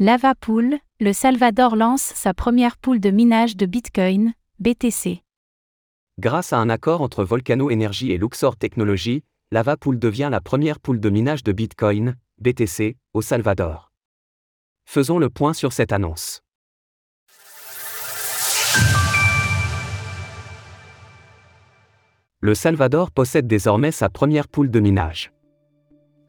Lavapool, le Salvador lance sa première poule de minage de Bitcoin, BTC. Grâce à un accord entre Volcano Energy et Luxor Technology, Lavapool devient la première poule de minage de Bitcoin, BTC, au Salvador. Faisons le point sur cette annonce. Le Salvador possède désormais sa première poule de minage.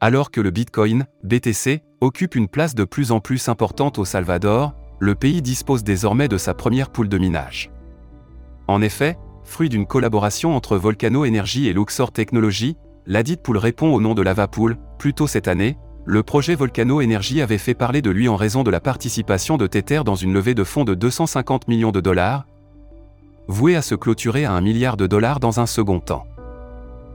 Alors que le Bitcoin, BTC, occupe une place de plus en plus importante au Salvador, le pays dispose désormais de sa première poule de minage. En effet, fruit d'une collaboration entre Volcano Energy et Luxor Technology, ladite poule répond au nom de Lavapool. Plus tôt cette année, le projet Volcano Energy avait fait parler de lui en raison de la participation de Tether dans une levée de fonds de 250 millions de dollars, vouée à se clôturer à un milliard de dollars dans un second temps.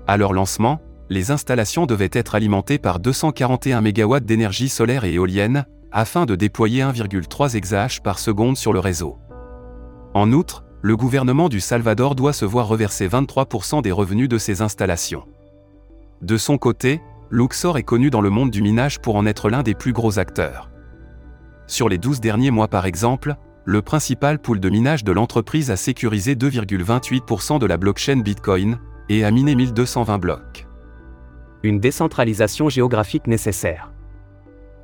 À leur lancement, les installations devaient être alimentées par 241 MW d'énergie solaire et éolienne, afin de déployer 1,3 exahash par seconde sur le réseau. En outre, le gouvernement du Salvador doit se voir reverser 23% des revenus de ces installations. De son côté, Luxor est connu dans le monde du minage pour en être l'un des plus gros acteurs. Sur les 12 derniers mois par exemple, le principal pool de minage de l'entreprise a sécurisé 2,28% de la blockchain Bitcoin et a miné 1220 blocs une décentralisation géographique nécessaire.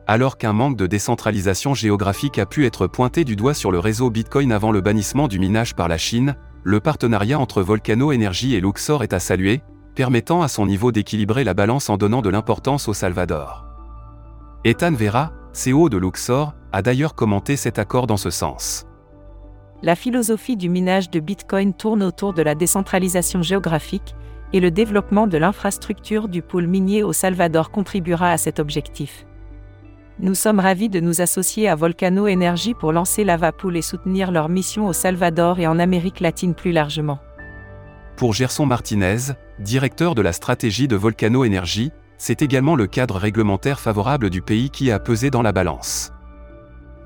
Alors qu'un manque de décentralisation géographique a pu être pointé du doigt sur le réseau Bitcoin avant le bannissement du minage par la Chine, le partenariat entre Volcano Energy et Luxor est à saluer, permettant à son niveau d'équilibrer la balance en donnant de l'importance au Salvador. Ethan Vera, CEO de Luxor, a d'ailleurs commenté cet accord dans ce sens. La philosophie du minage de Bitcoin tourne autour de la décentralisation géographique, et le développement de l'infrastructure du pôle minier au Salvador contribuera à cet objectif. Nous sommes ravis de nous associer à Volcano Energy pour lancer Lavapool et soutenir leur mission au Salvador et en Amérique latine plus largement. Pour Gerson Martinez, directeur de la stratégie de Volcano Energy, c'est également le cadre réglementaire favorable du pays qui a pesé dans la balance.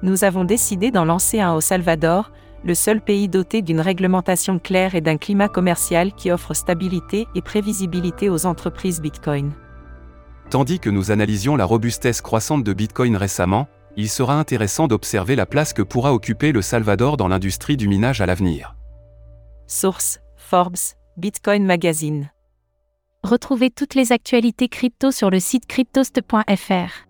Nous avons décidé d'en lancer un au Salvador, le seul pays doté d'une réglementation claire et d'un climat commercial qui offre stabilité et prévisibilité aux entreprises Bitcoin. Tandis que nous analysions la robustesse croissante de Bitcoin récemment, il sera intéressant d'observer la place que pourra occuper le Salvador dans l'industrie du minage à l'avenir. Source Forbes, Bitcoin Magazine. Retrouvez toutes les actualités crypto sur le site cryptost.fr.